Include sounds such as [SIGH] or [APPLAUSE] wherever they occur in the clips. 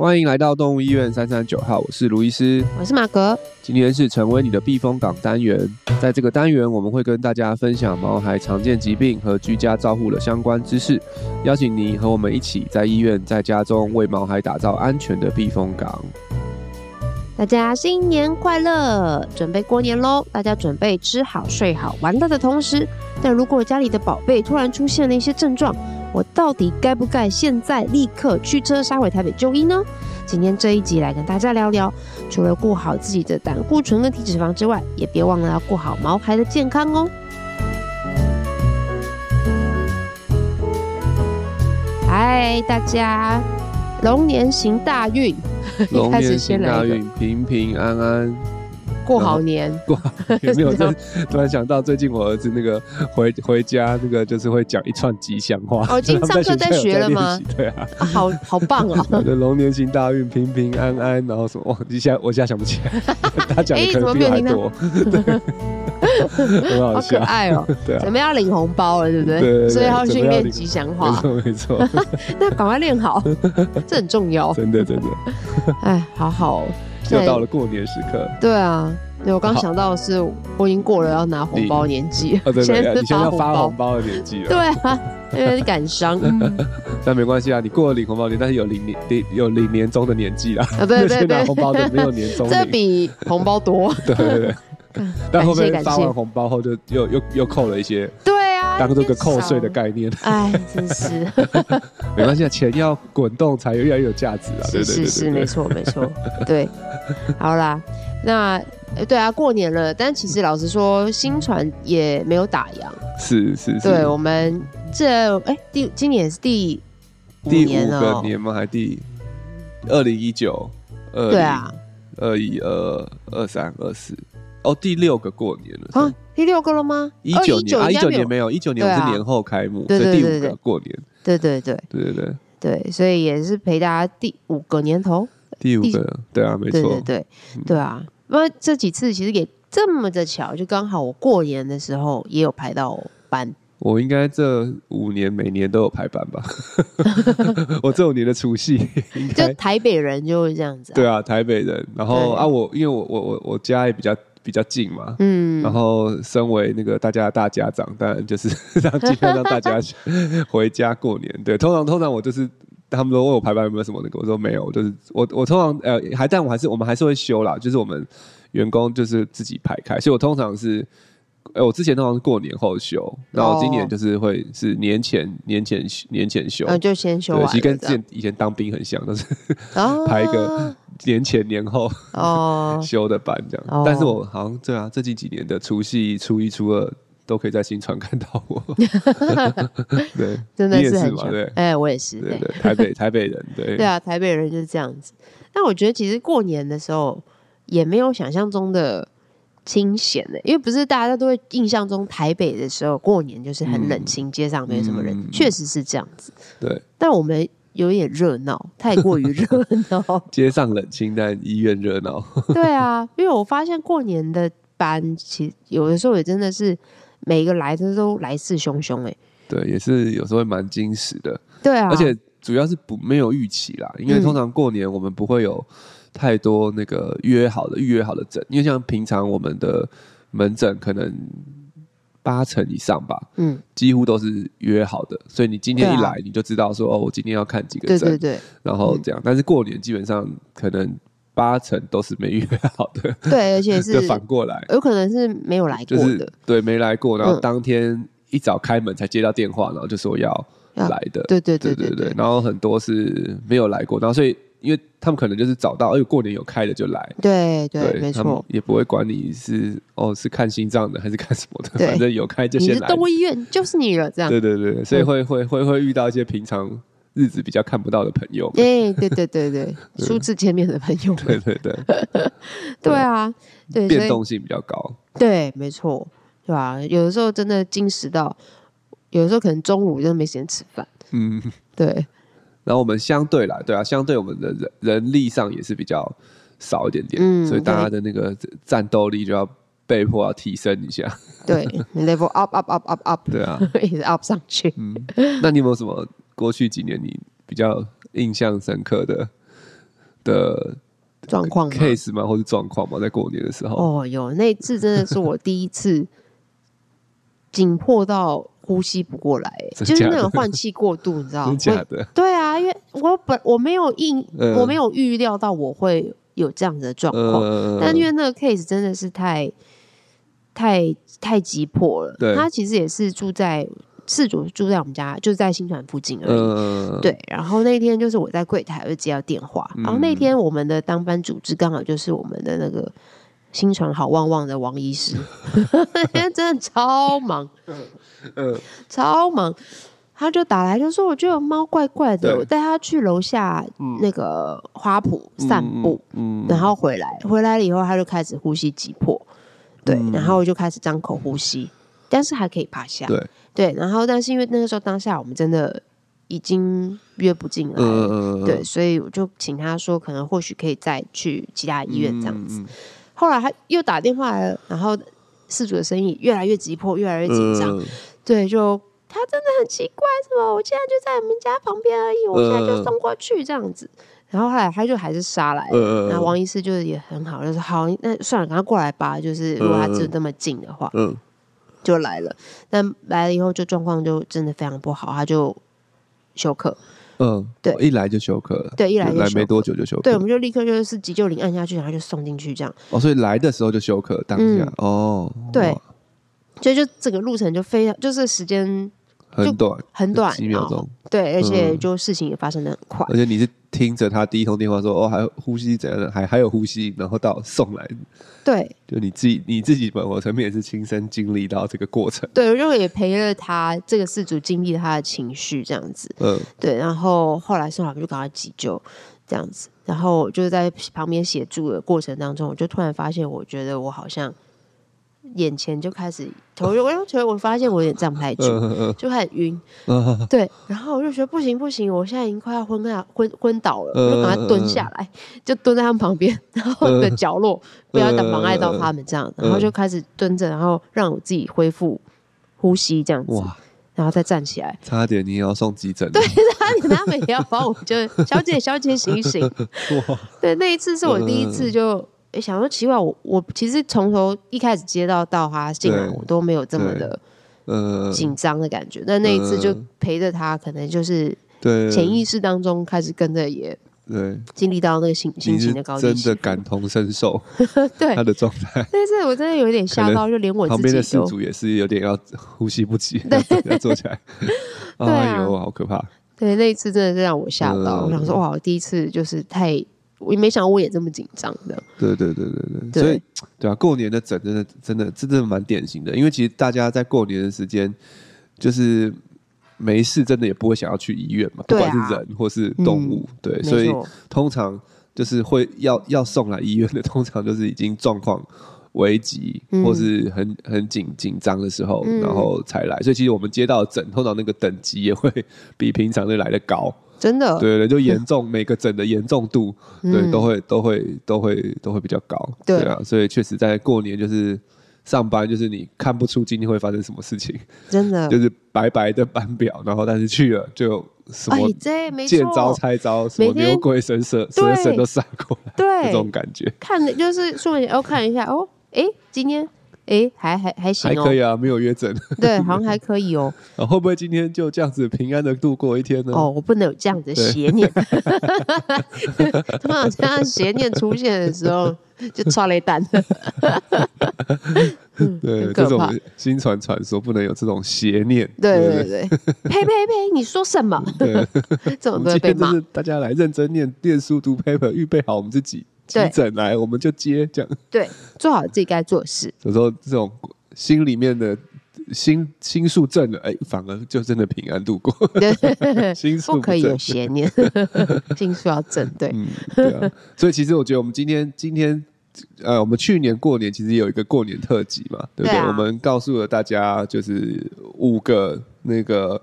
欢迎来到动物医院三三九号，我是卢医师，我是马格。今天是成为你的避风港单元，在这个单元我们会跟大家分享毛孩常见疾病和居家照护的相关知识，邀请你和我们一起在医院、在家中为毛孩打造安全的避风港。大家新年快乐！准备过年喽！大家准备吃好、睡好、玩乐的同时，但如果家里的宝贝突然出现了一些症状，我到底该不该现在立刻驱车杀回台北就医呢？今天这一集来跟大家聊聊，除了顾好自己的胆固醇跟体脂肪之外，也别忘了要顾好毛孩的健康哦。嗨，大家，龙年行大运，龙年行大运，[LAUGHS] 平平安安。过好年，过好年没有？[LAUGHS] 就突然想到，最近我儿子那个回回家，那个就是会讲一串吉祥话。哦，[LAUGHS] 今天上课在学了吗？对啊，啊好好棒哦！[LAUGHS] 龙年行大运，平平安安，然后什么？哇，一下我现在想不起来，他讲的可能比我还多。很好笑，好可爱哦！对啊，准备要领红包了，对不对？对，所以要训练吉祥话。没错，没错。那赶快练好，这很重要。真的，真的。哎，好好。又到了过年时刻，对啊，对我刚想到的是，我已经过了要拿红包年纪，哦、对对对，你现在要发红包。的年纪了，对啊，有点感伤，[LAUGHS] 但没关系啊，你过了领红包年，但是有领年有领年终的年纪啦，啊、对 [LAUGHS] 对对，拿红包的没有年终，[LAUGHS] 这比红包多，对对对，但后面发完红包后就又又又扣了一些，对。当做个扣税的概念，[LAUGHS] 哎，真是。[LAUGHS] 没关系，钱要滚动才越来越有价值啊！是是是，没错没错，对，[LAUGHS] 好啦，那对啊，过年了，但其实老实说，新船也没有打烊，是是是，对我们这哎第今年是第第五个年吗？还第二零一九？二对啊。二一二二三二四哦，第六个过年了啊。第六个了吗？一九年啊，一九年没有，一九年我是年后开幕，所以第五个过年。对对对对对对对，所以也是陪大家第五个年头。第五个，对啊，没错，对对对啊。因为这几次其实也这么的巧，就刚好我过年的时候也有排到班。我应该这五年每年都有排班吧？[LAUGHS] 我这五年的除夕，[LAUGHS] 就台北人就会这样子。对啊，台北人。然后啊，我因为我我我我家也比较。比较近嘛，嗯，然后身为那个大家的大家长，当然就是 [LAUGHS] 让尽量让大家 [LAUGHS] 回家过年。对，通常通常我就是他们都问我排班有没有什么那个，我说没有，就是我我通常呃还但我还是我们还是会休啦，就是我们员工就是自己排开，所以我通常是。哎，我之前通常是过年后休，然后今年就是会是年前、年前、年前休，嗯，就先休。对，其实跟之前以前当兵很像，都是 [LAUGHS] 排一个年前、年后哦 [LAUGHS] 休的班这样。但是我好像对啊，最近几年的除夕、初一、初二都可以在新传看到我。[LAUGHS] 对，真的是很嘛？对，哎，我也是。对对，台北台北人，对对啊，台北人就是这样子。但我觉得其实过年的时候也没有想象中的。清闲的，因为不是大家都会印象中台北的时候过年就是很冷清，街上没有什么人，确实是这样子。对，但我们有点热闹，太过于热闹。[LAUGHS] 街上冷清，但医院热闹。[LAUGHS] 对啊，因为我发现过年的班，其实有的时候也真的是每一个来的都来势汹汹。哎，对，也是有时候会蛮惊喜的。对啊，而且主要是不没有预期啦，因为通常过年我们不会有。太多那个约好的预约好的诊，因为像平常我们的门诊可能八成以上吧，嗯，几乎都是约好的，所以你今天一来你就知道说哦，我今天要看几个诊，对对对，然后这样。嗯、但是过年基本上可能八成都是没预约好的，对，而且是 [LAUGHS] 反过来，有可能是没有来过的，就是、对，没来过，然后当天一早开门才接到电话，然后就说要来的，对对对对对，对，然后很多是没有来过，然后所以。因为他们可能就是找到，哎呦，过年有开的就来，对对，没错，也不会管你是哦是看心脏的还是看什么的，反正有开就先来。你是动物医院就是你了，这样。对对对，所以会会会会遇到一些平常日子比较看不到的朋友。哎，对对对对，[LAUGHS] 初次见面的朋友。对对对，[LAUGHS] 对啊，对，变动性比较高。对，没错，对吧？有的时候真的惊喜到，有的时候可能中午真的没时间吃饭。嗯，对。然后我们相对来，对啊，相对我们的人人力上也是比较少一点点，嗯、所以大家的那个战斗力就要被迫要提升一下。对，level up up up up up，对啊，[LAUGHS] 一直 up 上去。嗯，那你有没有什么过去几年你比较印象深刻的的状况 case 吗？或是状况吗？在过年的时候？哦，有那次真的是我第一次紧迫到呼吸不过来，就是那种换气过度，你知道吗？[LAUGHS] 真假的？对啊，因为我本我没有应、嗯、我没有预料到我会有这样子的状况，嗯、但因为那个 case 真的是太太太急迫了。他其实也是住在。事主住在我们家，就是在新传附近而已。呃、对，然后那天就是我在柜台，我就接到电话。嗯、然后那天我们的当班主治刚好就是我们的那个新传好旺旺的王医师，[LAUGHS] [LAUGHS] 真的超忙，呃、[LAUGHS] 超忙。他就打来就说，我觉得猫怪怪的，我带他去楼下那个花圃散步，嗯嗯、然后回来，回来了以后他就开始呼吸急迫，对，嗯、然后我就开始张口呼吸，但是还可以趴下，对。对，然后但是因为那个时候当下我们真的已经约不进来，呃、对，所以我就请他说，可能或许可以再去其他医院这样子。嗯、后来他又打电话来了，然后事主的生意越来越急迫，越来越紧张。呃、对，就他真的很奇怪，是吧？我现在就在你们家旁边而已，我现在就送过去这样子。然后后来他就还是杀来了，呃、然后王医师就是也很好，就说好，那算了，赶快过来吧。就是如果他真的那么近的话，就来了，但来了以后就状况就真的非常不好，他就休克。嗯，对，一来就休克了。对，一来就来没多久就休克。对，我们就立刻就是急救铃按下去，然后就送进去这样。哦，所以来的时候就休克，当下、嗯、哦。对，所以就整个路程就非常，就是时间很短，很短，几秒钟。对，而且就事情也发生的很快。而且你是听着他第一通电话说，哦，还有呼吸怎样的，还还有呼吸，然后到送来。对，[LAUGHS] 就你自己你自己本我层面也是亲身经历到这个过程。对，我就也陪了他这个事主经历他的情绪这样子。嗯，对，然后后来送好就赶快急救这样子，然后就是在旁边协助的过程当中，我就突然发现，我觉得我好像。眼前就开始头晕，我就觉得我发现我有点站不太住，就开始晕。对，然后我就觉得不行不行，我现在已经快要昏啊昏昏倒了，我就赶快蹲下来，就蹲在他们旁边，然后的角落，不要挡妨碍到他们这样，然后就开始蹲着，然后让我自己恢复呼吸这样子，然后再站起来。差点你也要送急诊，对，差点他们也要帮我，就小姐小姐醒醒。对，那一次是我第一次就。哎，想说奇怪，我我其实从头一开始接到到他进来，我都没有这么的呃紧张的感觉。但那一次就陪着他，可能就是潜意识当中开始跟着也对经历到那个心心情的高低，真的感同身受 [LAUGHS] 对他的状态。[LAUGHS] 但是我真的有点吓到，就连我旁边的事主也是有点要呼吸不及，[LAUGHS] 对，要坐起来。哎呦，好可怕！对，那一次真的是让我吓到。我想说，哇，我第一次就是太。我也没想到我也这么紧张的。对对对对对，所以对啊，过年的诊真的真的真的蛮典型的，因为其实大家在过年的时间，就是没事，真的也不会想要去医院嘛，不管是人或是动物，嗯、对，所以通常就是会要要送来医院的，[LAUGHS] 通常就是已经状况危急或是很很紧紧张的时候，嗯、然后才来。所以其实我们接到的诊，通常那个等级也会 [LAUGHS] 比平常的来的高。真的，对对，就严重，每个诊的严重度，[LAUGHS] 对，都会都会都会都会比较高，对。啊，所以确实在过年就是上班，就是你看不出今天会发生什么事情，真的，[LAUGHS] 就是白白的班表，然后但是去了就什么见招拆招，什么牛鬼神蛇蛇神都杀过来，对，这种感觉，看的就是顺便要看一下哦，哎，今天。哎，还还还行还可以啊，没有约诊。[LAUGHS] [LAUGHS] 对，好像还可以哦。啊，会不会今天就这样子平安的度过一天呢？哦，我不能有这样子邪念。[LAUGHS] 通常这样邪念出现的时候，就剉咧等。对，这种新传传说不能有这种邪念。对对对，呸呸呸！你说什么？对，这种都会被骂。大家来认真念念书读 paper，预备好我们自己。急诊来，我们就接这样。对，做好自己该做的事。[LAUGHS] 有时候这种心里面的心心术正了，哎，反而就真的平安度过。[LAUGHS] 心术不可以有邪念，[LAUGHS] 心术要正。对，嗯，对啊。所以其实我觉得，我们今天今天呃，我们去年过年其实有一个过年特辑嘛，对不对？我们告诉了大家，就是五个那个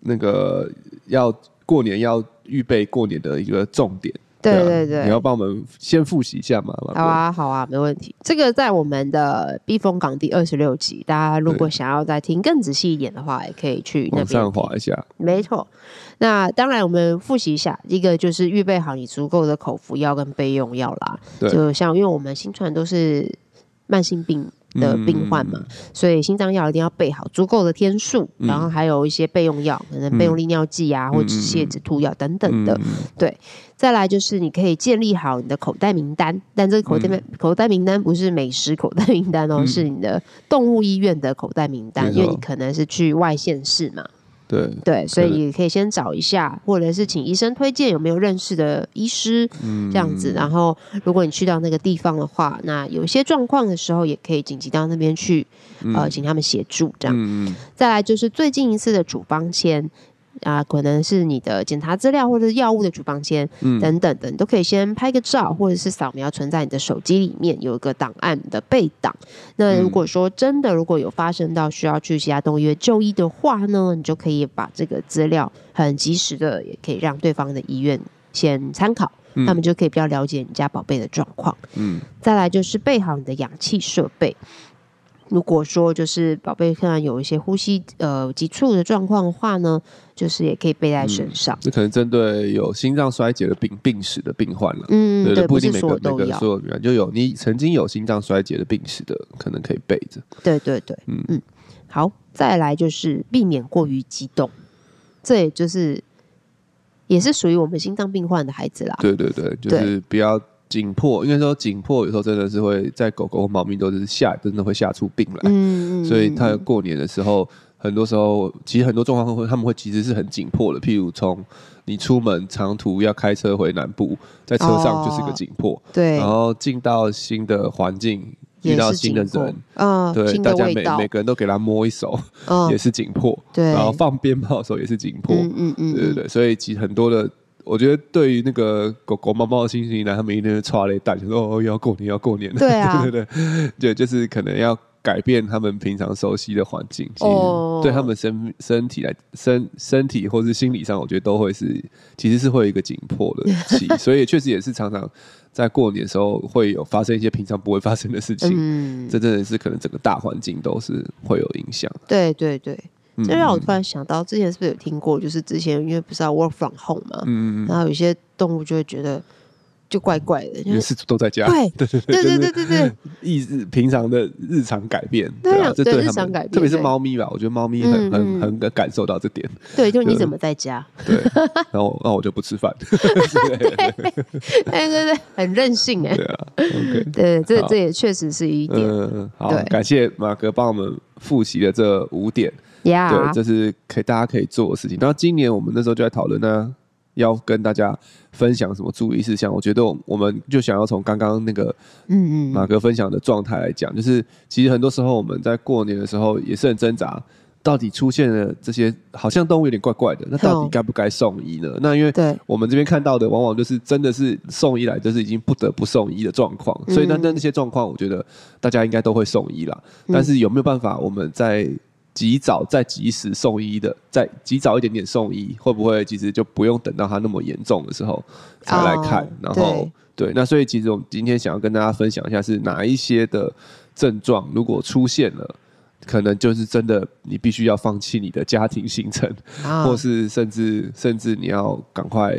那个要过年要预备过年的一个重点。对对对，你要帮我们先复习一下嘛？好啊，好啊，没问题。这个在我们的避风港第二十六集，大家如果想要再听更仔细一点的话，也可以去那边上滑一下。没错。那当然，我们复习一下，一个就是预备好你足够的口服药跟备用药啦。对，就像因为我们新传都是慢性病。的病患嘛，嗯、所以心脏药一定要备好足够的天数，嗯、然后还有一些备用药，可能备用利尿剂啊，嗯、或止泻止吐药等等的。嗯、对，再来就是你可以建立好你的口袋名单，但这个口袋口袋名单不是美食口袋名单哦，嗯、是你的动物医院的口袋名单，嗯、因为你可能是去外县市嘛。对对，所以可以先找一下，或者是请医生推荐有没有认识的医师，嗯、这样子。然后，如果你去到那个地方的话，那有一些状况的时候，也可以紧急到那边去，嗯、呃，请他们协助这样。嗯、再来就是最近一次的处方签。啊，可能是你的检查资料或者是药物的处方签，嗯，等等的，你都可以先拍个照，或者是扫描存在你的手机里面，有一个档案的备档。那如果说真的如果有发生到需要去其他动物医院就医的话呢，你就可以把这个资料很及时的，也可以让对方的医院先参考，他们就可以比较了解你家宝贝的状况。嗯，再来就是备好你的氧气设备。如果说就是宝贝突然有一些呼吸呃急促的状况的话呢，就是也可以背在身上。这、嗯、可能针对有心脏衰竭的病病史的病患了。嗯，对，对，不一定每个每个所有人就有你曾经有心脏衰竭的病史的，可能可以背着。对对对，嗯嗯。好，再来就是避免过于激动，这也就是也是属于我们心脏病患的孩子啦。对对对，就是不要。紧迫，应该说紧迫，有时候真的是会在狗狗和猫咪都是吓，真的会吓出病来。嗯，所以它过年的时候，很多时候其实很多状况会，他们会其实是很紧迫的。譬如从你出门长途要开车回南部，在车上就是个紧迫。对，然后进到新的环境，遇到新的人，嗯，对，大家每每个人都给他摸一手，也是紧迫。对，然后放鞭炮的时候也是紧迫。嗯嗯，对对对，所以其实很多的。我觉得对于那个狗狗、猫猫的心情来，他们一定是剉咧等，就说哦，要过年，要过年了。对啊，[LAUGHS] 对对对，对，就是可能要改变他们平常熟悉的环境，其实对他们身身体来身身体或是心理上，我觉得都会是其实是会有一个紧迫的期，[LAUGHS] 所以确实也是常常在过年的时候会有发生一些平常不会发生的事情。嗯，这真的是可能整个大环境都是会有影响。对对对。这让我突然想到，之前是不是有听过？就是之前因为不是要 work from home 嘛，嗯嗯，然后有些动物就会觉得就怪怪的，因为是都在家，[LAUGHS] 对对对对对对对，意日平常的日常改变，对啊，这对日常改变，特别是猫咪吧，我觉得猫咪很很很感受到这点。对，就你怎么在家？[LAUGHS] 对，然后那我就不吃饭。[LAUGHS] 对对对，很任性哎。对啊，对，这这也确实是一点。好，感谢马哥帮我们复习的这五点。Yeah. 对，这是可以大家可以做的事情。然后今年我们那时候就在讨论呢，要跟大家分享什么注意事项。我觉得我们就想要从刚刚那个嗯嗯马哥分享的状态来讲，就是其实很多时候我们在过年的时候也是很挣扎，到底出现了这些好像动物有点怪怪的，那到底该不该送医呢？那因为我们这边看到的往往就是真的是送医来，就是已经不得不送医的状况。所以那那那些状况，我觉得大家应该都会送医啦。但是有没有办法我们在及早再及时送医的，再及早一点点送医，会不会其实就不用等到他那么严重的时候才来看？Oh, 然后对，对，那所以其实我们今天想要跟大家分享一下，是哪一些的症状，如果出现了，可能就是真的你必须要放弃你的家庭行程，oh. 或是甚至甚至你要赶快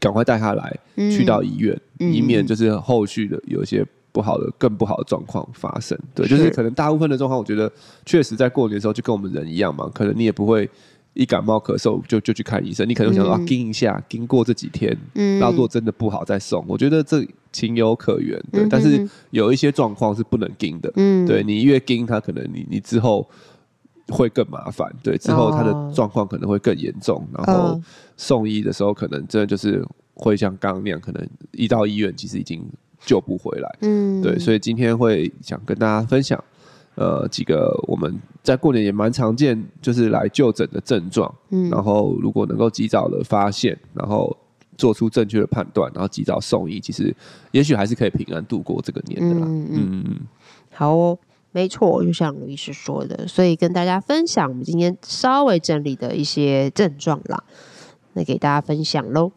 赶快带他来、嗯、去到医院，嗯、以免就是后续的有一些。不好的，更不好的状况发生，对，就是可能大部分的状况，我觉得确实在过年的时候就跟我们人一样嘛，可能你也不会一感冒咳嗽就就去看医生，你可能想说啊，盯一下，盯过这几天，嗯，然后如果真的不好再送，我觉得这情有可原，对，但是有一些状况是不能盯的，嗯，对，你越盯他，可能你你之后会更麻烦，对，之后他的状况可能会更严重，然后送医的时候可能真的就是会像刚刚那样，可能一到医院其实已经。救不回来，嗯，对，所以今天会想跟大家分享，呃，几个我们在过年也蛮常见，就是来就诊的症状，嗯，然后如果能够及早的发现，然后做出正确的判断，然后及早送医，其实也许还是可以平安度过这个年的啦。嗯嗯。嗯，好哦，没错，就像卢医师说的，所以跟大家分享我们今天稍微整理的一些症状啦，那给大家分享喽。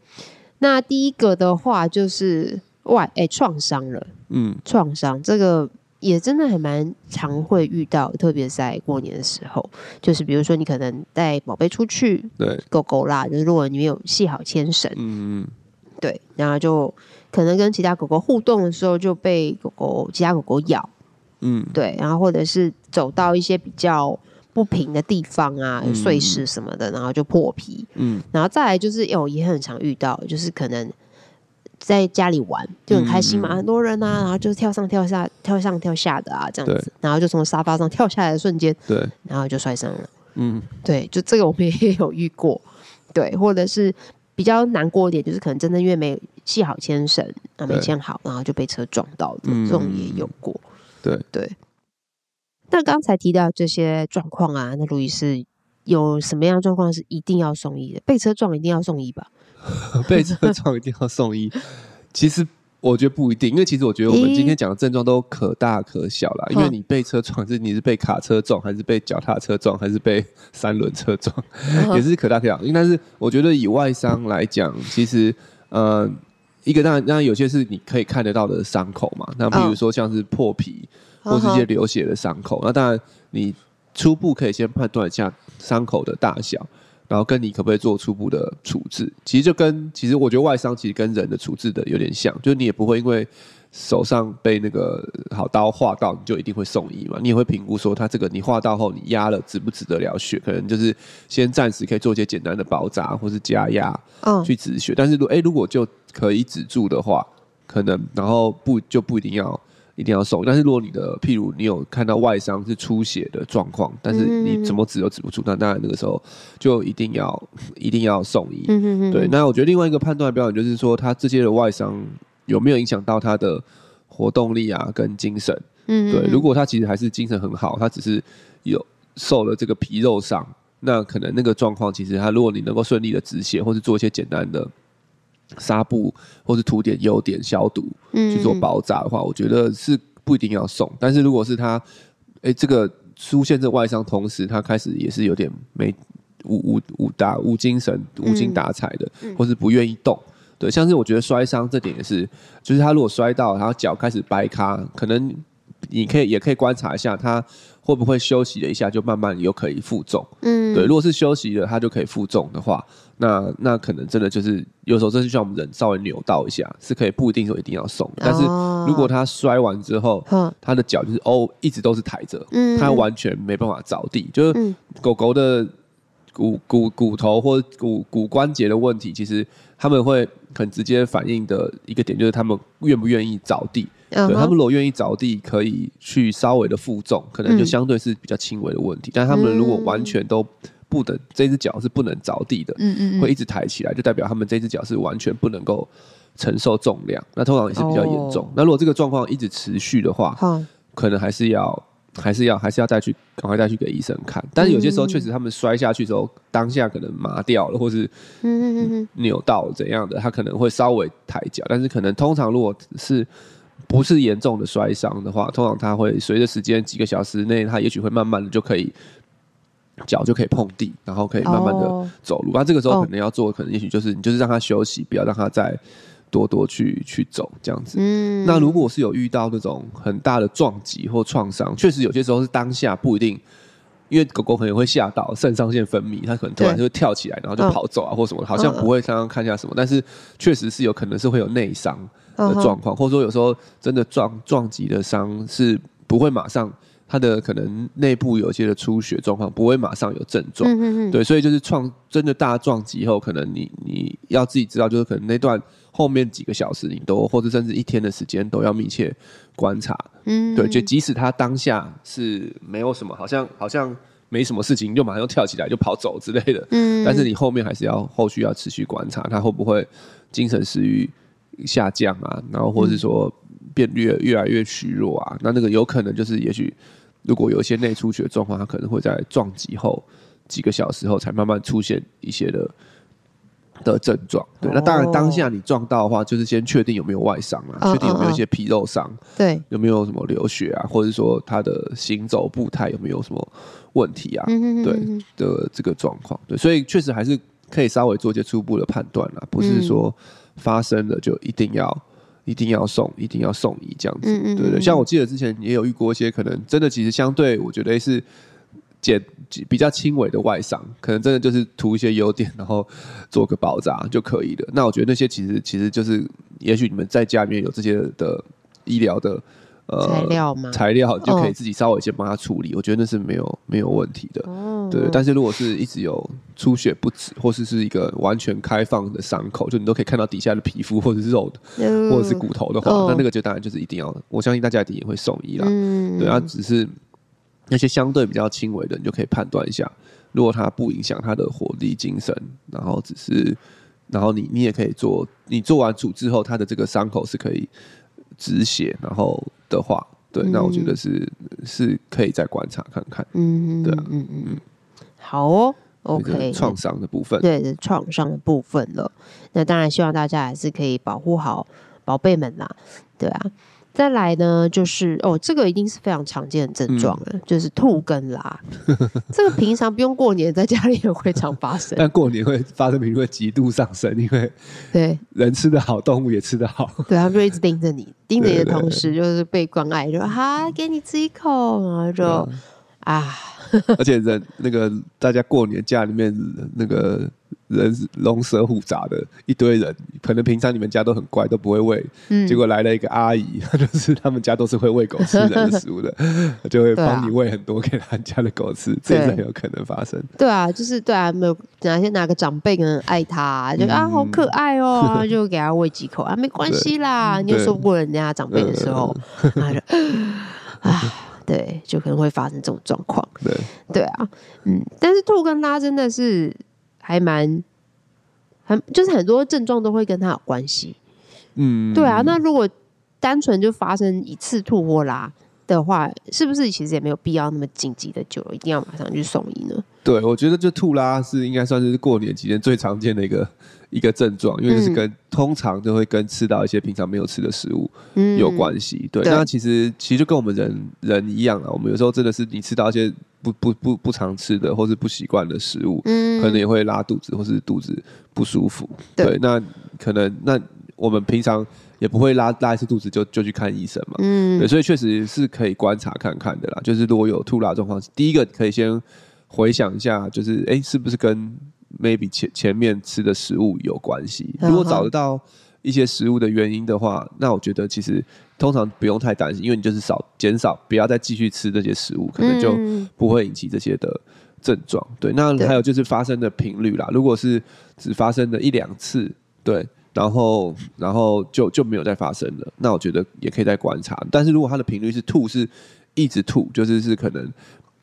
那第一个的话就是外哎创伤了，嗯，创伤这个也真的还蛮常会遇到，特别在过年的时候，就是比如说你可能带宝贝出去，对，狗狗啦，就是如果你没有系好牵绳，嗯嗯，对，然后就可能跟其他狗狗互动的时候就被狗狗其他狗狗咬，嗯，对，然后或者是走到一些比较。不平的地方啊，碎石什么的，然后就破皮。嗯，然后再来就是，哦，也很常遇到，就是可能在家里玩就很开心嘛，嗯、很多人啊，然后就跳上跳下，跳上跳下的啊，这样子，然后就从沙发上跳下来的瞬间，对，然后就摔伤了。嗯，对，就这个我们也有遇过，[LAUGHS] 对，或者是比较难过一点，就是可能真的因为没系好牵绳啊，没牵好，然后就被车撞到的，这种也有过。对对。对。那刚才提到这些状况啊，那路易斯有什么样的状况是一定要送医的？被车撞一定要送医吧？[LAUGHS] 被车撞一定要送医？[LAUGHS] 其实我觉得不一定，因为其实我觉得我们今天讲的症状都可大可小啦。欸、因为你被车撞，是你是被卡车撞，还是被脚踏车撞，还是被三轮车撞，嗯、[LAUGHS] 也是可大可小。但是我觉得以外伤来讲，其实呃，一个当然当然有些是你可以看得到的伤口嘛。那比如说像是破皮。或是一些流血的伤口，那当然你初步可以先判断一下伤口的大小，然后跟你可不可以做初步的处置。其实就跟其实我觉得外伤其实跟人的处置的有点像，就是你也不会因为手上被那个好刀划到，你就一定会送医嘛。你也会评估说，他这个你划到后你压了止不止得了血，可能就是先暂时可以做一些简单的包扎或是加压，去止血。但是如果哎如果就可以止住的话，可能然后不就不一定要。一定要送，但是如果你的，譬如你有看到外伤是出血的状况，但是你怎么止都止不住，那当然那个时候就一定要 [LAUGHS] 一定要送医。嗯、哼哼对，那我觉得另外一个判断标准就是说，他这些的外伤有没有影响到他的活动力啊，跟精神。嗯对，如果他其实还是精神很好，他只是有受了这个皮肉伤，那可能那个状况其实他如果你能够顺利的止血，或是做一些简单的。纱布或是涂点优点消毒去做包扎的话，嗯、我觉得是不一定要送。但是如果是他，哎、欸，这个出现这外伤，同时他开始也是有点没无无无打无精神、无精打采的，嗯、或是不愿意动。对，像是我觉得摔伤这点也是，就是他如果摔到，然后脚开始掰咖，可能你可以也可以观察一下他。会不会休息了一下就慢慢又可以负重？嗯，对，如果是休息了，它就可以负重的话，那那可能真的就是有时候这就像我们人稍微扭到一下，是可以不一定说一定要送的。但是如果他摔完之后，他的脚就是哦一直都是抬着，嗯，他完全没办法着地，就是狗狗的骨骨骨头或骨骨关节的问题，其实他们会很直接反映的一个点就是他们愿不愿意着地。对，他们如果愿意着地，可以去稍微的负重，可能就相对是比较轻微的问题。嗯、但他们如果完全都不能，这只脚是不能着地的，嗯嗯，会一直抬起来，就代表他们这只脚是完全不能够承受重量。那通常也是比较严重。哦、那如果这个状况一直持续的话，嗯、可能还是要，还是要，还是要再去，赶快带去给医生看。但是有些时候确实他们摔下去之后，当下可能麻掉了，或是扭到怎样的，他可能会稍微抬脚。但是可能通常如果是不是严重的摔伤的话，通常它会随着时间几个小时内，它也许会慢慢的就可以脚就可以碰地，然后可以慢慢的走路。那、oh. 这个时候可能要做，可能也许就是你就是让它休息，不要让它再多多去去走这样子。嗯。那如果是有遇到那种很大的撞击或创伤，确实有些时候是当下不一定，因为狗狗可能会吓到肾上腺分泌，它可能突然就会跳起来，然后就跑走啊或什么，好像不会刚刚看一下什么，但是确实是有可能是会有内伤。的状况，或者说有时候真的撞撞击的伤是不会马上，它的可能内部有一些的出血状况不会马上有症状，对，所以就是创真的大撞击后，可能你你要自己知道，就是可能那段后面几个小时你都或者甚至一天的时间都要密切观察，嗯哼，对，就即使他当下是没有什么，好像好像没什么事情，就马上又跳起来就跑走之类的，嗯，但是你后面还是要后续要持续观察他会不会精神食欲。下降啊，然后或者是说变越越来越虚弱啊，那那个有可能就是，也许如果有一些内出血状况，他可能会在撞击后几个小时后才慢慢出现一些的的症状。对，那当然当下你撞到的话，就是先确定有没有外伤啊，确定有没有一些皮肉伤，对，有没有什么流血啊，或者说他的行走步态有没有什么问题啊？对的这个状况，对，所以确实还是可以稍微做一些初步的判断啦，不是说。发生了，就一定要一定要送，一定要送医这样子。嗯嗯嗯对对，像我记得之前也有遇过一些可能真的其实相对我觉得是简比较轻微的外伤，可能真的就是涂一些优点，然后做个包扎就可以了。那我觉得那些其实其实就是，也许你们在家里面有这些的医疗的。呃，材料吗？材料就可以自己稍微先帮他处理，哦、我觉得那是没有没有问题的。哦、对，但是如果是一直有出血不止，或是是一个完全开放的伤口，就你都可以看到底下的皮肤或者是肉或者是骨头的话，哦、那那个就当然就是一定要，我相信大家一定也会送医啦。嗯、对啊，只是那些相对比较轻微的，你就可以判断一下，如果它不影响他的活力、精神，然后只是，然后你你也可以做，你做完处置后，他的这个伤口是可以止血，然后。的话，对，那我觉得是、嗯、是可以再观察看看，嗯，对啊，嗯嗯嗯，好哦，OK，创伤的部分，对，是创伤的部分了。那当然，希望大家还是可以保护好宝贝们啦，对啊。再来呢，就是哦，这个一定是非常常见的症状了，嗯、就是吐跟拉。[LAUGHS] 这个平常不用过年，在家里也会常发生，[LAUGHS] 但过年会发生频率会极度上升，因为对。人吃得好，动物也吃得好，对，他们就一直盯着你，盯着你的同时就是被关爱，就哈给你吃一口，然后就、嗯、啊，[LAUGHS] 而且人那个大家过年家里面那个。人龙蛇虎杂的一堆人，可能平常你们家都很乖，都不会喂，嗯、结果来了一个阿姨，[LAUGHS] 就是他们家都是会喂狗吃人的食物的，就会帮你喂很多给他家的狗吃，这也是很有可能发生。对啊，就是对啊，没有哪些哪个长辈可能爱他，就、嗯、啊好可爱哦，[LAUGHS] 就给他喂几口啊，没关系啦，你有说不过人家长辈的时候，他就啊，对，就可能会发生这种状况。对对啊，嗯，但是吐跟拉真的是。还蛮，很就是很多症状都会跟他有关系，嗯，对啊。那如果单纯就发生一次吐或拉的话，是不是其实也没有必要那么紧急的就一定要马上去送医呢？对，我觉得就吐拉是应该算是过年期间最常见的一个一个症状，因为就是跟、嗯、通常就会跟吃到一些平常没有吃的食物有关系。嗯、对，对那其实其实就跟我们人人一样啊，我们有时候真的是你吃到一些。不不不不常吃的或是不习惯的食物，嗯，可能也会拉肚子或是肚子不舒服。对，对，那可能那我们平常也不会拉拉一次肚子就就去看医生嘛。嗯，对，所以确实是可以观察看看的啦。就是如果有吐拉状况，第一个可以先回想一下，就是哎，是不是跟 maybe 前前面吃的食物有关系？如果找得到一些食物的原因的话，那我觉得其实。通常不用太担心，因为你就是少减少，不要再继续吃这些食物，可能就不会引起这些的症状。嗯、对，那还有就是发生的频率啦。如果是只发生了一两次，对，然后然后就就没有再发生了，那我觉得也可以再观察。但是如果它的频率是吐，是一直吐，就是是可能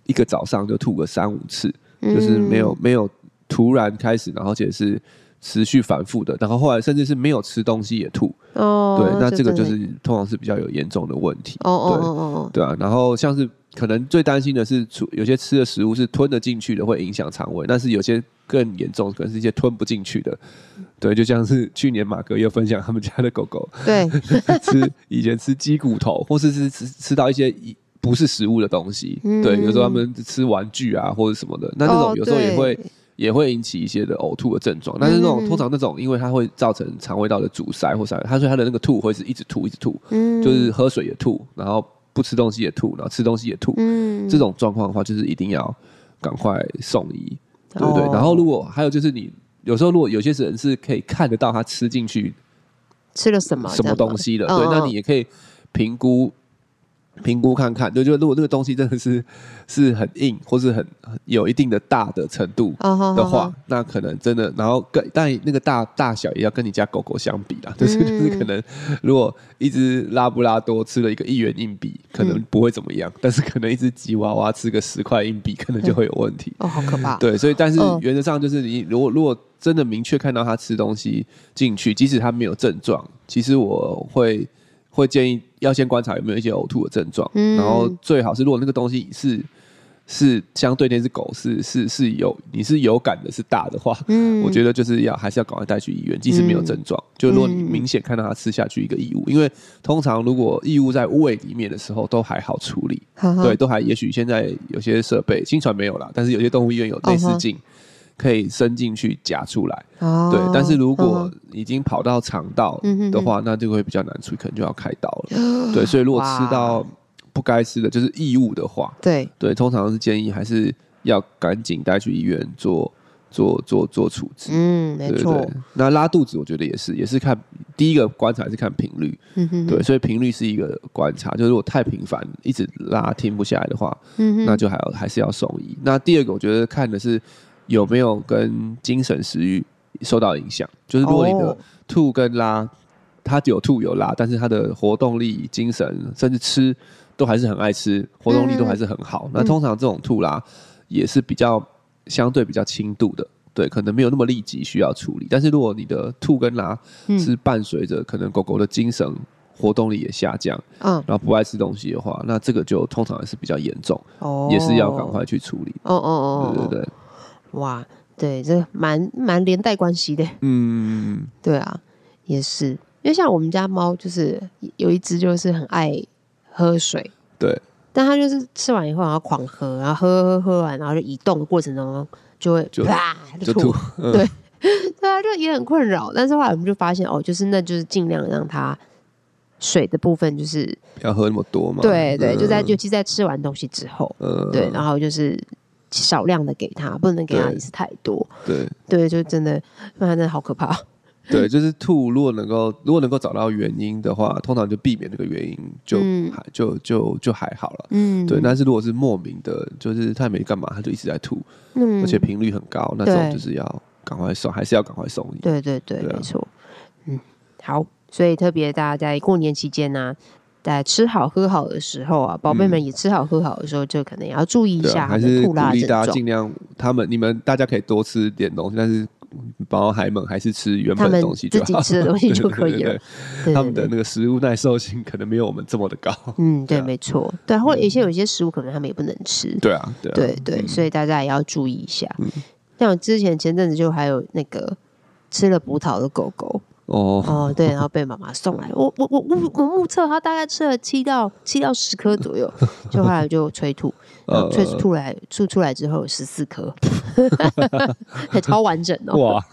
一个早上就吐个三五次，就是没有没有突然开始，然后而且是。持续反复的，然后后来甚至是没有吃东西也吐，哦，对，那这个就是通常是比较有严重的问题，哦哦哦哦，对啊，然后像是可能最担心的是，有些吃的食物是吞得进去的，会影响肠胃，但是有些更严重，可能是一些吞不进去的，对，就像是去年马哥又分享他们家的狗狗，对，[LAUGHS] 吃以前吃鸡骨头，或是是吃吃到一些不是食物的东西，嗯、对，有时候他们吃玩具啊或者什么的，那这种有时候也会。也会引起一些的呕吐的症状，但是那种、嗯、通常那种，因为它会造成肠胃道的阻塞或啥，它说它的那个吐会是一直吐一直吐，嗯，就是喝水也吐，然后不吃东西也吐，然后吃东西也吐，嗯，这种状况的话，就是一定要赶快送医，对不对？哦、然后如果还有就是你有时候如果有些人是可以看得到他吃进去吃了什么什么东西的，对，那你也可以评估。评估看看，就就如果那个东西真的是是很硬，或是很有一定的大的程度的话，oh, oh, oh, oh. 那可能真的，然后跟但那个大大小也要跟你家狗狗相比啦，就是就是可能如果一只拉布拉多吃了一个一元硬币，可能不会怎么样，嗯、但是可能一只吉娃娃吃个十块硬币，可能就会有问题。哦，好可怕。对，所以但是原则上就是你如果如果真的明确看到它吃东西进去，即使它没有症状，其实我会。会建议要先观察有没有一些呕吐的症状，嗯、然后最好是如果那个东西是是相对那只狗是是是有你是有感的是大的话，嗯、我觉得就是要还是要赶快带去医院，即使没有症状，嗯、就如果你明显看到它吃下去一个异物，因为通常如果异物在胃里面的时候都还好处理，对，都还也许现在有些设备，新传没有啦，但是有些动物医院有内视镜。可以伸进去夹出来。哦，对，但是如果已经跑到肠道的话，那就会比较难处理，可能就要开刀了。[GASPS] 对，所以如果吃到不该吃的就是异物的话，对对，通常是建议还是要赶紧带去医院做。做做做处置，嗯，没错。那拉肚子，我觉得也是，也是看第一个观察是看频率，嗯哼，对，所以频率是一个观察，就是如果太频繁，一直拉停不下来的话，嗯哼，那就还要还是要送医。那第二个，我觉得看的是有没有跟精神食欲受到影响，就是如果你的吐跟拉，它有吐有拉，但是它的活动力、精神甚至吃都还是很爱吃，活动力都还是很好，那通常这种吐拉也是比较。相对比较轻度的，对，可能没有那么立即需要处理。但是如果你的吐跟拉是伴随着可能狗狗的精神活动力也下降，嗯，然后不爱吃东西的话，那这个就通常也是比较严重，哦，也是要赶快去处理。哦哦哦，对对对，哇，对，这蛮蛮连带关系的。嗯，对啊，也是，因为像我们家猫，就是有一只就是很爱喝水，对。但它就是吃完以后，然后狂喝，然后喝喝喝完，然后就移动的过程中就会啪就吐，对，对啊，就也很困扰。但是后来我们就发现，哦，就是那就是尽量让它水的部分就是不要喝那么多嘛。对对，就在尤其在吃完东西之后，嗯，对，然后就是少量的给他，不能给他一次太多。对对，就真的，那真的好可怕。[LAUGHS] 对，就是吐。如果能够，如果能够找到原因的话，通常就避免这个原因，就就就就还好了。嗯，对。但是如果是莫名的，就是他也没干嘛，他就一直在吐，嗯，而且频率很高，那种就是要赶快送，还是要赶快送医。对对对，没错。嗯，好。所以特别大家在过年期间呢、啊，在吃好喝好的时候啊，宝贝们也吃好喝好的时候，就可能也要注意一下、啊。还是鼓励大家尽量，他们你们大家可以多吃点东西，但是。宝海们还是吃原本的东西就好，自己吃的东 [LAUGHS] 西就可以了。他们的那个食物耐受性可能没有我们这么的高。嗯，[LAUGHS] 对，没错。对，或者有些有些食物可能他们也不能吃。对啊，对对对，所以大家也要注意一下。像我之前前阵子就还有那个吃了葡萄的狗狗。哦哦，对，然后被妈妈送来，我我我我我目测他大概吃了七到七到十颗左右，[LAUGHS] 就后来就催吐，催吐来吐出来之后有十四颗，[LAUGHS] 还超完整哦。哇，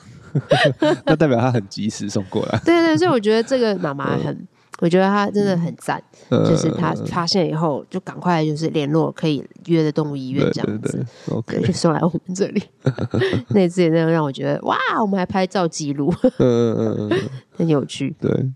[LAUGHS] 那代表他很及时送过来。对对，所以我觉得这个妈妈很。我觉得他真的很赞，嗯、就是他发现以后就赶快就是联络可以约的动物医院这样子，对，对，对，对，就送来我们这里。[LAUGHS] 那次也那样让我觉得哇，我们还拍照记录，嗯嗯嗯，[LAUGHS] 很有趣。对。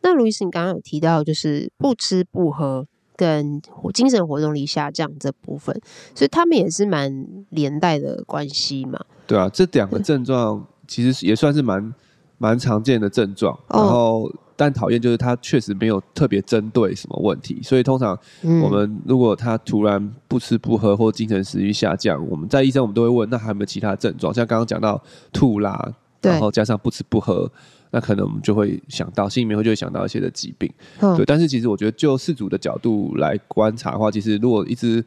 那卢医师，你刚刚有提到就是不吃不喝跟精神活动力下降这部分，所以他们也是蛮连带的关系嘛？对啊，这两个症状其实也算是蛮蛮常见的症状，然后。哦但讨厌就是他确实没有特别针对什么问题，所以通常我们如果他突然不吃不喝或精神食欲下降，我们在医生我们都会问，那还有没有其他症状？像刚刚讲到吐啦，然后加上不吃不喝，那可能我们就会想到心里面会就会想到一些的疾病。对，但是其实我觉得就事主的角度来观察的话，其实如果一只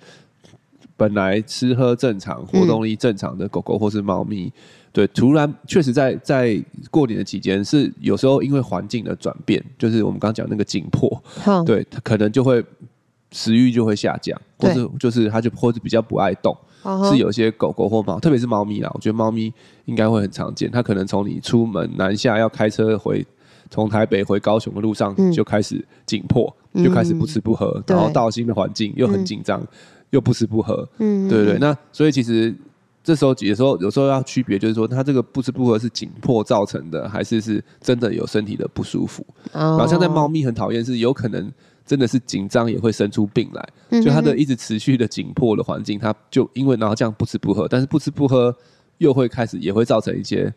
本来吃喝正常、活动力正常的狗狗或是猫咪。对，突然确实在在过年的期间，是有时候因为环境的转变，就是我们刚刚讲那个紧迫，嗯、对它可能就会食欲就会下降，或是就是它就或者比较不爱动，是有些狗狗或猫，特别是猫咪啦，我觉得猫咪应该会很常见，它可能从你出门南下要开车回从台北回高雄的路上就开始紧迫，嗯、就开始不吃不喝，嗯、然后到新的环境又很紧张，嗯、又不吃不喝，嗯，对对，那所以其实。这时候有时候有时候要区别，就是说他这个不吃不喝是紧迫造成的，还是是真的有身体的不舒服。然后像在猫咪很讨厌，是有可能真的是紧张也会生出病来。就它的一直持续的紧迫的环境，它就因为然后这样不吃不喝，但是不吃不喝又会开始也会造成一些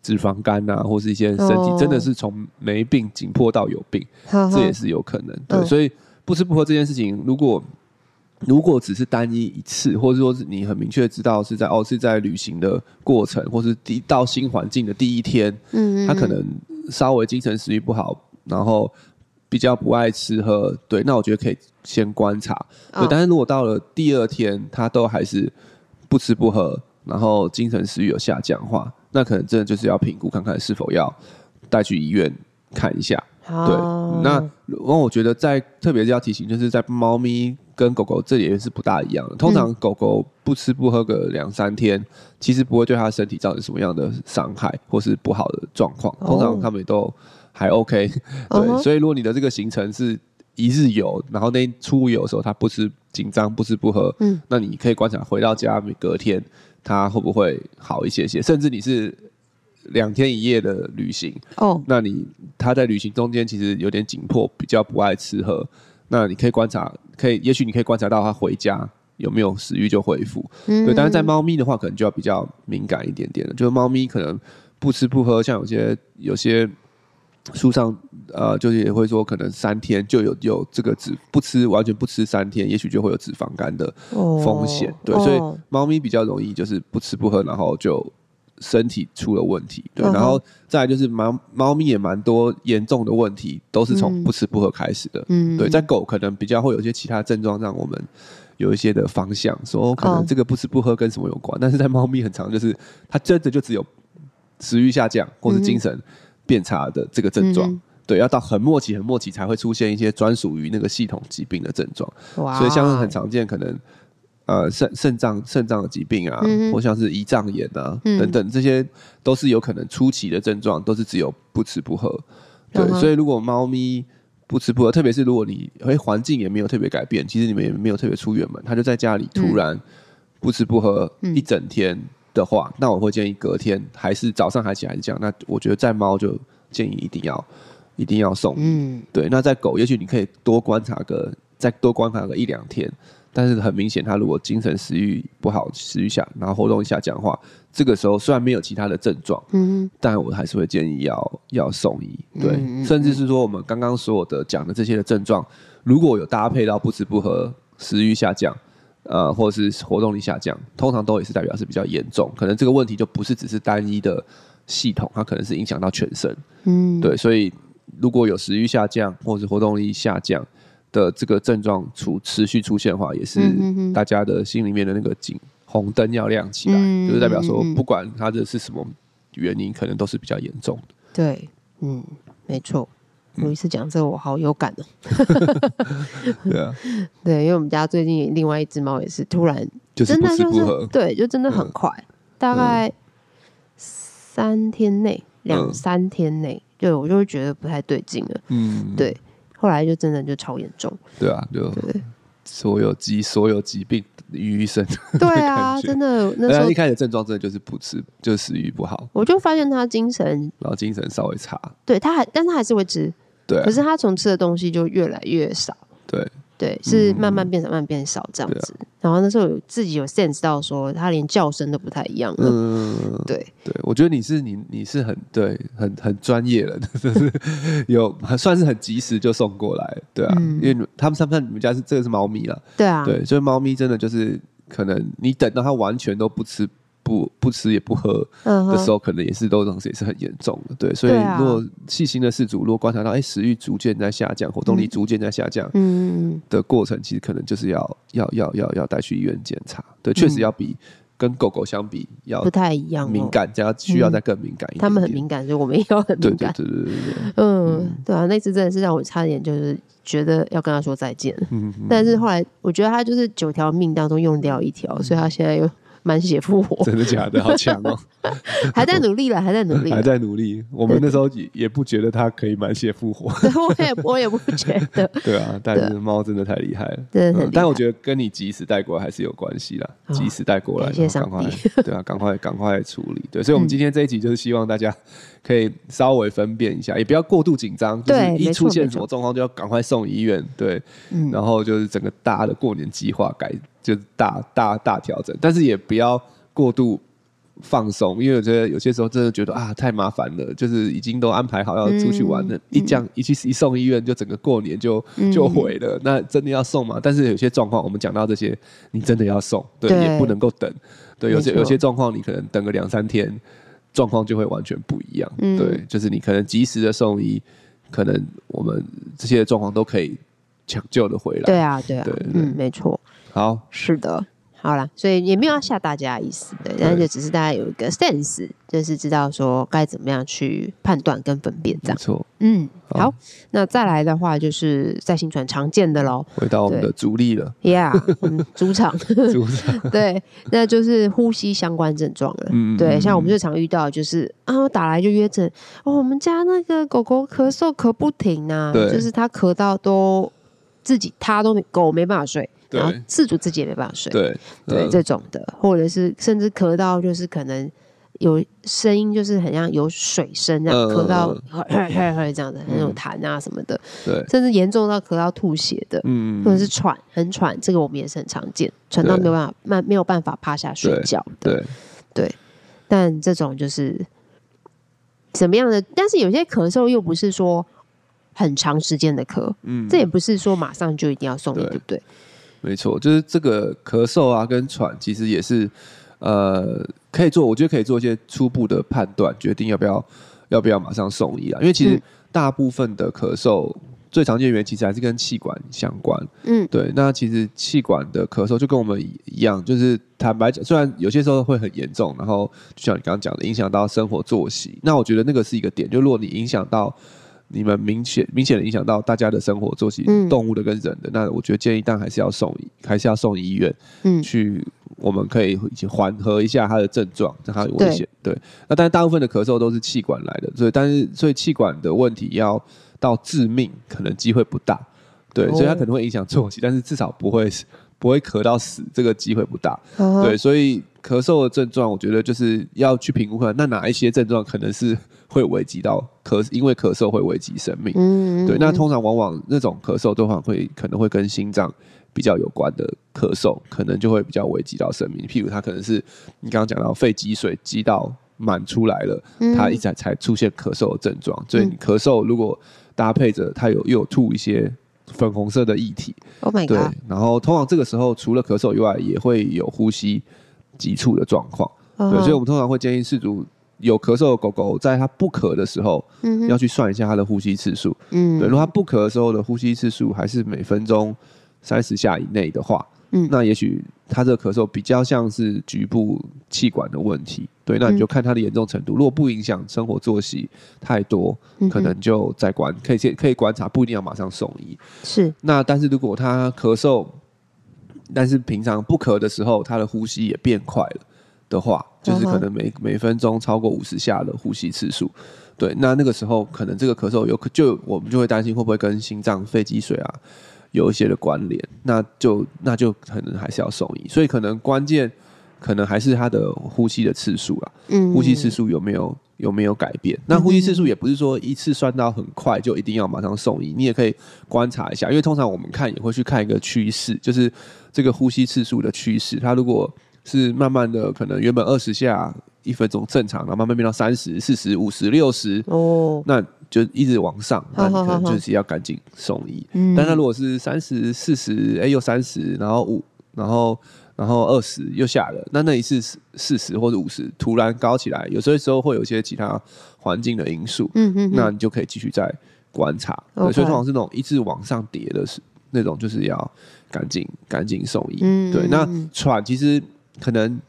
脂肪肝啊，或是一些身体真的是从没病紧迫到有病，这也是有可能。对，所以不吃不喝这件事情，如果如果只是单一一次，或者说是你很明确知道是在哦是在旅行的过程，或是第到新环境的第一天，嗯，他可能稍微精神食欲不好，然后比较不爱吃喝，对，那我觉得可以先观察，对。但是如果到了第二天，他都还是不吃不喝，然后精神食欲有下降的话，那可能真的就是要评估看看是否要带去医院看一下，对。那那我觉得在特别是要提醒，就是在猫咪。跟狗狗这里也是不大一样的。通常狗狗不吃不喝个两三天，其实不会对它身体造成什么样的伤害或是不好的状况。通常他们也都还 OK。对，所以如果你的这个行程是一日游，然后那出游的时候它不吃紧张不吃不喝，嗯，那你可以观察回到家隔天它会不会好一些些，甚至你是。两天一夜的旅行哦，那你他在旅行中间其实有点紧迫，比较不爱吃喝。那你可以观察，可以也许你可以观察到它回家有没有食欲就恢复。嗯，对。但是在猫咪的话，可能就要比较敏感一点点了。就是猫咪可能不吃不喝，像有些有些书上呃，就是也会说，可能三天就有有这个脂不吃完全不吃三天，也许就会有脂肪肝的风险。对，所以猫咪比较容易就是不吃不喝，然后就。身体出了问题，对，然后再来就是猫猫咪也蛮多严重的问题，都是从不吃不喝开始的，嗯，对，在狗可能比较会有一些其他症状，让我们有一些的方向，说可能这个不吃不喝跟什么有关，[LAUGHS] 但是在猫咪很常就是它真的就只有食欲下降或是精神变差的这个症状，对，要到很末期很末期才会出现一些专属于那个系统疾病的症状，所以像是很常见可能。呃，肾肾脏肾脏的疾病啊，嗯、或像是胰脏炎啊、嗯、等等，这些都是有可能初期的症状，都是只有不吃不喝。对，嗯、所以如果猫咪不吃不喝，特别是如果你诶环境也没有特别改变，其实你们也没有特别出远门，它就在家里突然不吃不喝一整天的话，嗯、那我会建议隔天还是早上还起来是这样。那我觉得在猫就建议一定要一定要送。嗯，对。那在狗，也许你可以多观察个再多观察个一两天。但是很明显，他如果精神食欲不好，食欲下，然后活动一下讲话，这个时候虽然没有其他的症状，嗯，但我还是会建议要要送医，对，嗯、甚至是说我们刚刚所有的讲的这些的症状，如果有搭配到不吃不喝、食欲下降，呃，或者是活动力下降，通常都也是代表是比较严重，可能这个问题就不是只是单一的系统，它可能是影响到全身，嗯，对，所以如果有食欲下降或者是活动力下降。的这个症状出持续出现的话，也是大家的心里面的那个警红灯要亮起来，嗯、就是代表说，不管它的是什么原因，可能都是比较严重的。对，嗯，没错。有一次讲这个，我好有感哦。[LAUGHS] 对啊，[LAUGHS] 对，因为我们家最近另外一只猫也是突然就是不吃不喝，对，就真的很快，嗯、大概三天内，两三天内，对我就会觉得不太对劲了。嗯，对。后来就真的就超严重，对啊，就所有疾所有疾病于一身，对啊，真的那时候一开始症状真的就是不吃，就食欲不好。我就发现他精神，然后精神稍微差，对，他还，但他还是会吃，对，可是他从吃的东西就越来越少，对。对，是慢慢变少，慢慢变少这样子。然后那时候有自己有 sense 到说，他连叫声都不太一样了。嗯，[LAUGHS] 对对，我觉得你是你你是很对，很很专业了，[LAUGHS] 就是有还算是很及时就送过来，对啊，因为他们他们你们家是这个是猫咪了，对啊，对，所以猫咪真的就是可能你等到它完全都不吃。不不吃也不喝的时候，可能也是都当时也是很严重的，对。所以如果细心的饲主，如果观察到哎食欲逐渐在下降，活动力逐渐在下降，嗯的过程，其实可能就是要要要要要带去医院检查。对，确实要比跟狗狗相比要不太一样，敏感，加需要再更敏感一点。他们很敏感，所以我们也要很敏感。对对对对对，[LAUGHS] 嗯，对啊，那次真的是让我差点就是觉得要跟他说再见。嗯，但是后来我觉得他就是九条命当中用掉一条，所以他现在又。满血复活，真的假的？好强哦！[LAUGHS] 还在努力了，还在努力，[LAUGHS] 还在努力。我们那时候也也不觉得它可以满血复活，[LAUGHS] 我也我也不觉得。对啊，但是猫真的太厉害了，真的。但我觉得跟你及时带过来还是有关系啦，及时带过来，赶快，对啊，赶快赶快处理。对，所以，我们今天这一集就是希望大家可以稍微分辨一下，也不要过度紧张，就是一出现什么状况就要赶快送医院。对，然后就是整个大的过年计划改。就是大大大调整，但是也不要过度放松，因为我觉得有些时候真的觉得啊太麻烦了，就是已经都安排好要出去玩了，嗯、一讲一去一送医院，就整个过年就就毁了。嗯、那真的要送吗？但是有些状况，我们讲到这些，你真的要送，对，对也不能够等。对，有些有些状况，你可能等个两三天，状况就会完全不一样。嗯、对，就是你可能及时的送医，可能我们这些状况都可以抢救的回来。对啊，对啊，嗯，没错。好，是的，好啦，所以也没有要吓大家的意思，对，但是就只是大家有一个 sense，就是知道说该怎么样去判断跟分辨这样。没错，嗯，好，好，那再来的话就是在行船常见的喽，回到我们的主力了，Yeah，嗯，主场，[LAUGHS] 主场，[LAUGHS] 对，那就是呼吸相关症状了，嗯，对，像我们最常遇到就是啊，我打来就约诊，哦，我们家那个狗狗咳嗽咳不停啊，对，就是它咳到都自己他都狗没办法睡。然后饲主自己也没办法睡，对对，这种的，或者是甚至咳到就是可能有声音，就是很像有水声这样咳到 [CLEARS THROAT] 咳咳咳这样的很有痰啊什么的，对，甚至严重到咳到吐血的，嗯，或者是喘很喘，这个我们也是很常见，喘到没有办法慢没有办法趴下睡觉的，对。对，但这种就是怎么样的？但是有些咳嗽又不是说很长时间的咳，嗯，这也不是说马上就一定要送医，对不对？没错，就是这个咳嗽啊，跟喘，其实也是，呃，可以做，我觉得可以做一些初步的判断，决定要不要要不要马上送医啊。因为其实大部分的咳嗽、嗯、最常见的原因，其实还是跟气管相关。嗯，对。那其实气管的咳嗽就跟我们一样，就是坦白讲，虽然有些时候会很严重，然后就像你刚刚讲的，影响到生活作息。那我觉得那个是一个点，就如果你影响到。你们明显明显的影响到大家的生活作息，动物的跟人的，嗯、那我觉得建议，但还是要送，还是要送医院，嗯，去我们可以一起缓和一下他的症状，让他有危险。对，对，那但是大部分的咳嗽都是气管来的，所以但是所以气管的问题要到致命，可能机会不大。对，所以它可能会影响作息，但是至少不会不会咳到死，这个机会不大。哦、对，所以咳嗽的症状，我觉得就是要去评估看，那哪一些症状可能是。会危及到咳，因为咳嗽会危及生命。嗯，对。那通常往往那种咳嗽的话，会可能会跟心脏比较有关的咳嗽，可能就会比较危及到生命。譬如他可能是你刚刚讲到肺积水积到满出来了，他一才才出现咳嗽的症状。所以你咳嗽如果搭配着他有又有吐一些粉红色的液体，Oh my God，对。然后通常这个时候除了咳嗽以外，也会有呼吸急促的状况。对，所以我们通常会建议饲主。有咳嗽的狗狗，在它不咳的时候，嗯、要去算一下它的呼吸次数。嗯，对，如果它不咳的时候的呼吸次数还是每分钟三十下以内的话，嗯，那也许它这个咳嗽比较像是局部气管的问题。对，那你就看它的严重程度。如果不影响生活作息太多，可能就再观，可以先可以观察，不一定要马上送医。是。那但是如果它咳嗽，但是平常不咳的时候，他的呼吸也变快了。的话，就是可能每每分钟超过五十下的呼吸次数，对，那那个时候可能这个咳嗽有可就我们就会担心会不会跟心脏肺积水啊有一些的关联，那就那就可能还是要送医，所以可能关键可能还是他的呼吸的次数啊，嗯，呼吸次数有没有有没有改变？那呼吸次数也不是说一次算到很快就一定要马上送医，你也可以观察一下，因为通常我们看也会去看一个趋势，就是这个呼吸次数的趋势，它如果。是慢慢的，可能原本二十下一分钟正常，然后慢慢变到三十、四十、五十、六十，哦，那就一直往上，那你可能就是要赶紧送医。嗯，但他如果是三十、四十，哎，又三十，然后五，然后然后二十又下了，那那一次四十或者五十突然高起来，有时候时候会有一些其他环境的因素，嗯嗯，那你就可以继续再观察。对，所以通常是那种一直往上叠的是那种，就是要赶紧赶紧送医。嗯，对，那喘其实。可能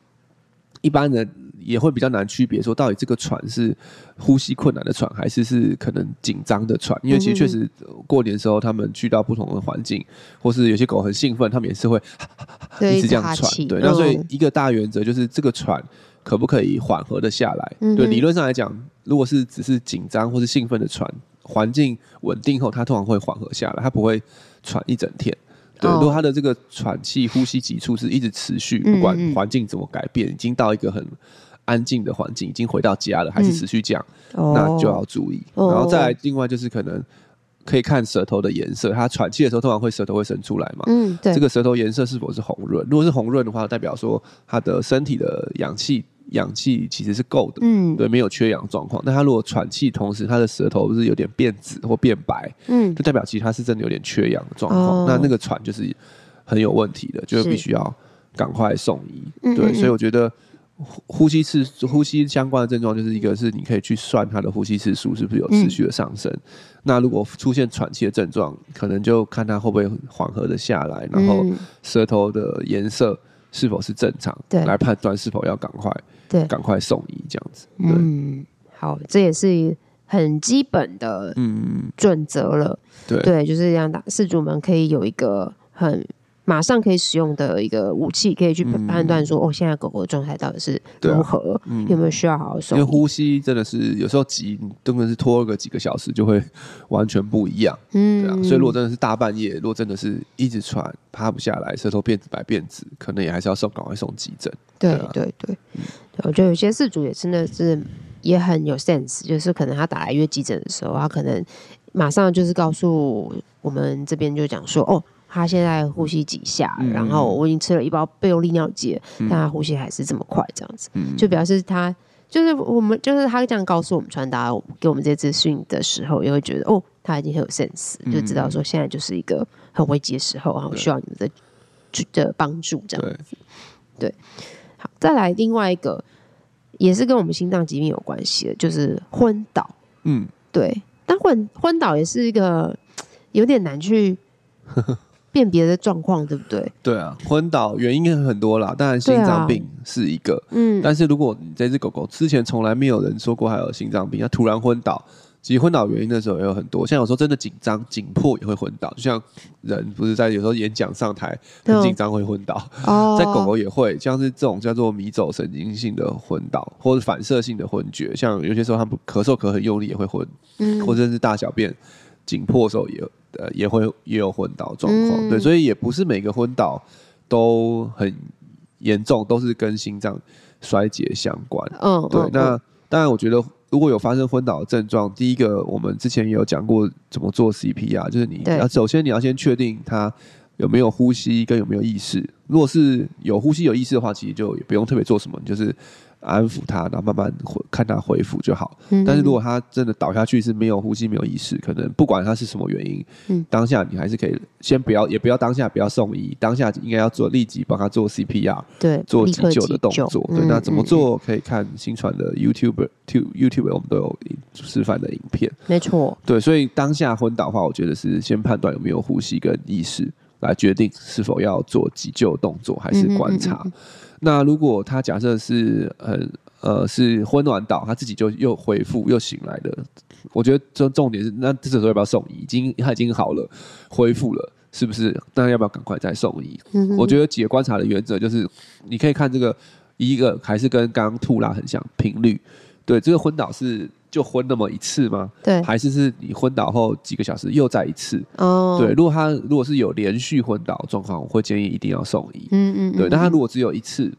一般人也会比较难区别，说到底这个喘是呼吸困难的喘，还是是可能紧张的喘？因为其实确实过年的时候，他们去到不同的环境，或是有些狗很兴奋，他们也是会 [LAUGHS] 一直这样喘。对，那所以一个大原则就是这个喘可不可以缓和的下来？对，理论上来讲，如果是只是紧张或是兴奋的喘，环境稳定后，它通常会缓和下来，它不会喘一整天。对，如果它的这个喘气、呼吸急促是一直持续，不管环境怎么改变，已经到一个很安静的环境，已经回到家了，还是持续这样，那就要注意。然后再来，另外就是可能可以看舌头的颜色，他喘气的时候通常会舌头会伸出来嘛，嗯，对，这个舌头颜色是否是红润？如果是红润的话，代表说他的身体的氧气。氧气其实是够的，嗯，对，没有缺氧状况。但他如果喘气，同时他的舌头是有点变紫或变白，嗯，就代表其实他是真的有点缺氧的状况。哦、那那个喘就是很有问题的，就必须要赶快送医。对，嗯嗯嗯，所以我觉得呼吸次呼吸相关的症状，就是一个是你可以去算他的呼吸次数是不是有持续的上升。嗯、那如果出现喘气的症状，可能就看他会不会缓和的下来，然后舌头的颜色。是否是正常，对，来判断是否要赶快，对，赶快送医这样子。嗯，好，这也是很基本的嗯准则了。对对，就是让大事主们可以有一个很。马上可以使用的一个武器，可以去判断说，嗯、哦，现在狗狗的状态到底是如何，啊嗯、有没有需要好好送。因为呼吸真的是有时候急，真的是拖个几个小时就会完全不一样。嗯，对啊。所以如果真的是大半夜，如果真的是一直喘，趴不下来，舌头变紫白变紫，可能也还是要送，赶快送急诊。对对对，对，我觉得有些事主也真的是也很有 sense，就是可能他打来约急诊的时候，他可能马上就是告诉我们这边就讲说，哦。他现在呼吸几下，嗯、然后我已经吃了一包备用利尿剂，嗯、但他呼吸还是这么快，这样子，嗯、就表示他就是我们就是他这样告诉我们传达给我们这些资讯的时候，也会觉得哦，他已经很有 sense，就知道说现在就是一个很危急的时候，然后需要你们的的帮助，这样子。对，对，好，再来另外一个也是跟我们心脏疾病有关系的，就是昏倒。嗯，对，但昏昏倒也是一个有点难去。辨别的状况对不对？对啊，昏倒原因很多啦，当然心脏病是一个。嗯，但是如果你这只狗狗之前从来没有人说过还有心脏病，它突然昏倒，其实昏倒原因的时候也有很多。像有时候真的紧张紧迫也会昏倒，就像人不是在有时候演讲上台很紧张会昏倒，哦、在狗狗也会，像是这种叫做迷走神经性的昏倒，或者反射性的昏厥，像有些时候它们咳嗽咳很用力也会昏，嗯，或者是大小便紧迫的时候也。呃，也会也有昏倒状况，嗯、对，所以也不是每个昏倒都很严重，都是跟心脏衰竭相关。嗯，对。嗯、那当然，我觉得如果有发生昏倒的症状，第一个我们之前也有讲过怎么做 CPR，就是你要首先你要先确定他有没有呼吸跟有没有意识。如果是有呼吸有意识的话，其实就也不用特别做什么，就是。安抚他，然后慢慢回看他恢复就好。嗯、但是如果他真的倒下去是没有呼吸、没有意识，可能不管他是什么原因，嗯、当下你还是可以先不要，也不要当下不要送医，当下应该要做立即帮他做 CPR，对，做急救的动作。对，那怎么做？可以看新传的嗯、YouTube 我们都有示范的影片。没错。对，所以当下昏倒的话，我觉得是先判断有没有呼吸跟意识，来决定是否要做急救动作还是观察。嗯嗯嗯那如果他假设是很呃是昏软倒，他自己就又恢复又醒来的，我觉得这重点是，那这时候要不要送医？已经他已经好了，恢复了，是不是？那要不要赶快再送医？嗯、我觉得几个观察的原则就是，你可以看这个一个还是跟刚刚吐拉很像频率，对，这个昏倒是。就昏那么一次吗？对，还是是你昏倒后几个小时又再一次？哦，对。如果他如果是有连续昏倒状况，我会建议一定要送医。嗯，嗯嗯，对。但他如果只有一次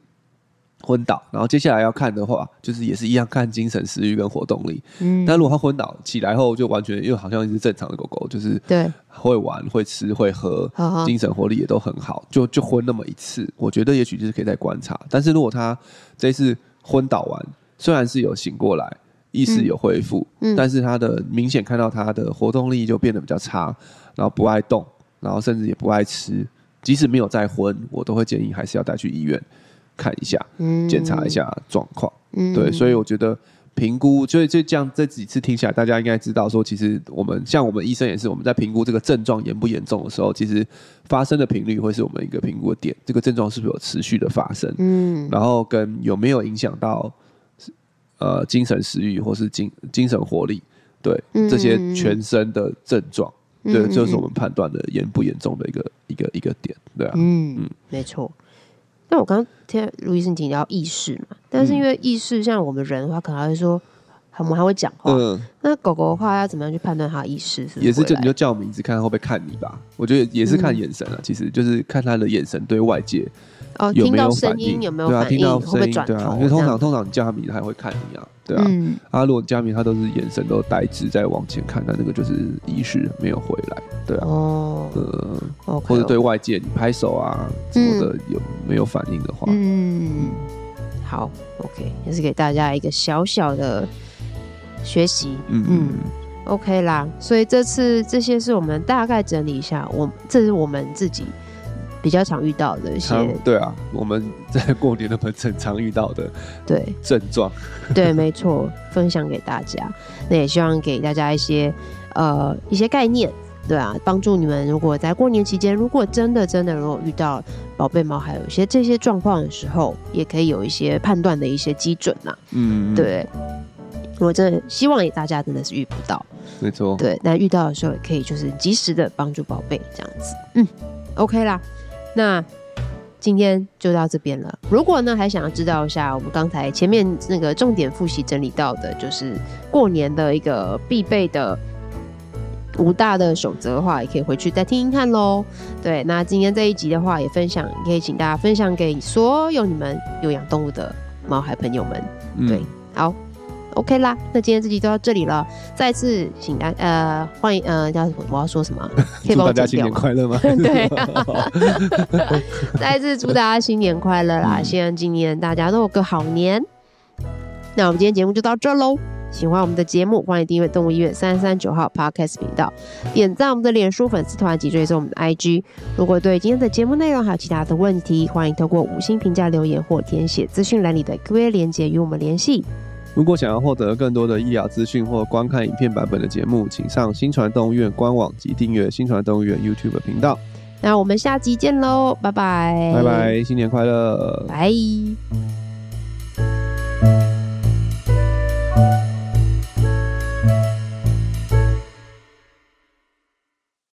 昏倒，然后接下来要看的话，就是也是一样看精神、食欲跟活动力。嗯，但如果他昏倒起来后就完全又好像一只正常的狗狗，就是对，会玩、会吃、会喝，对精神活力也都很好，就就昏那么一次，我觉得也许就是可以再观察。但是如果他这一次昏倒完，虽然是有醒过来。意识有恢复，但是他的明显看到他的活动力就变得比较差，然后不爱动，然后甚至也不爱吃。即使没有再婚，我都会建议还是要带去医院看一下，检、嗯、查一下状况。嗯、对，所以我觉得评估，所以就这样这几次听起来，大家应该知道说，其实我们像我们医生也是，我们在评估这个症状严不严重的时候，其实发生的频率会是我们一个评估的点。这个症状是不是有持续的发生？嗯，然后跟有没有影响到。呃，精神食欲或是精精神活力，对、嗯、这些全身的症状，嗯、对，就是我们判断的严不严重的一个一个一个点，对啊，嗯，嗯没错。那我刚刚听卢医生提到意识嘛，但是因为意识像我们人的话，可能还会说。我们还会讲话，嗯，那狗狗的话要怎么样去判断它的意识？是也是就你就叫名字，看它会不会看你吧。我觉得也是看眼神啊，其实就是看它的眼神对外界哦，有没有声音有没有对啊，听到声音对啊，因为通常通常你叫他会看你啊，对啊。啊，如果叫名，它都是眼神都呆滞在往前看，那那个就是意识没有回来，对啊。哦，呃，或者对外界你拍手啊什么的有没有反应的话，嗯，好，OK，也是给大家一个小小的。学习，嗯嗯，OK 啦。所以这次这些是我们大概整理一下，我这是我们自己比较常遇到的一些，对啊，我们在过年的门诊常遇到的对症状，[LAUGHS] 对，没错，分享给大家。那也希望给大家一些呃一些概念，对啊，帮助你们。如果在过年期间，如果真的真的如果遇到宝贝猫还有一些这些状况的时候，也可以有一些判断的一些基准呐。嗯，对。我真的希望也大家真的是遇不到，没错。对，那遇到的时候也可以就是及时的帮助宝贝这样子。嗯，OK 啦。那今天就到这边了。如果呢还想要知道一下我们刚才前面那个重点复习整理到的，就是过年的一个必备的五大的守则的话，也可以回去再听听看喽。对，那今天这一集的话也分享，也可以请大家分享给所有你们有养动物的猫孩朋友们。嗯、对，好。OK 啦，那今天这集就到这里了。再次请大呃欢迎呃叫什么？我要说什么？[LAUGHS] 可以帮大家新年快乐吗？[LAUGHS] 对，[LAUGHS] 再次祝大家新年快乐啦！嗯、希望今年大家都有个好年。那我们今天节目就到这喽。喜欢我们的节目，欢迎订阅动物医院三三九号 Podcast 频道，点赞我们的脸书粉丝团及追踪我们的 IG。如果对今天的节目内容还有其他的问题，欢迎透过五星评价留言或填写资讯栏里的 Q&A 连接与我们联系。如果想要获得更多的医疗资讯或观看影片版本的节目，请上新传动物医院官网及订阅新传动物医院 YouTube 频道。那我们下集见喽，拜拜！拜拜，新年快乐！拜。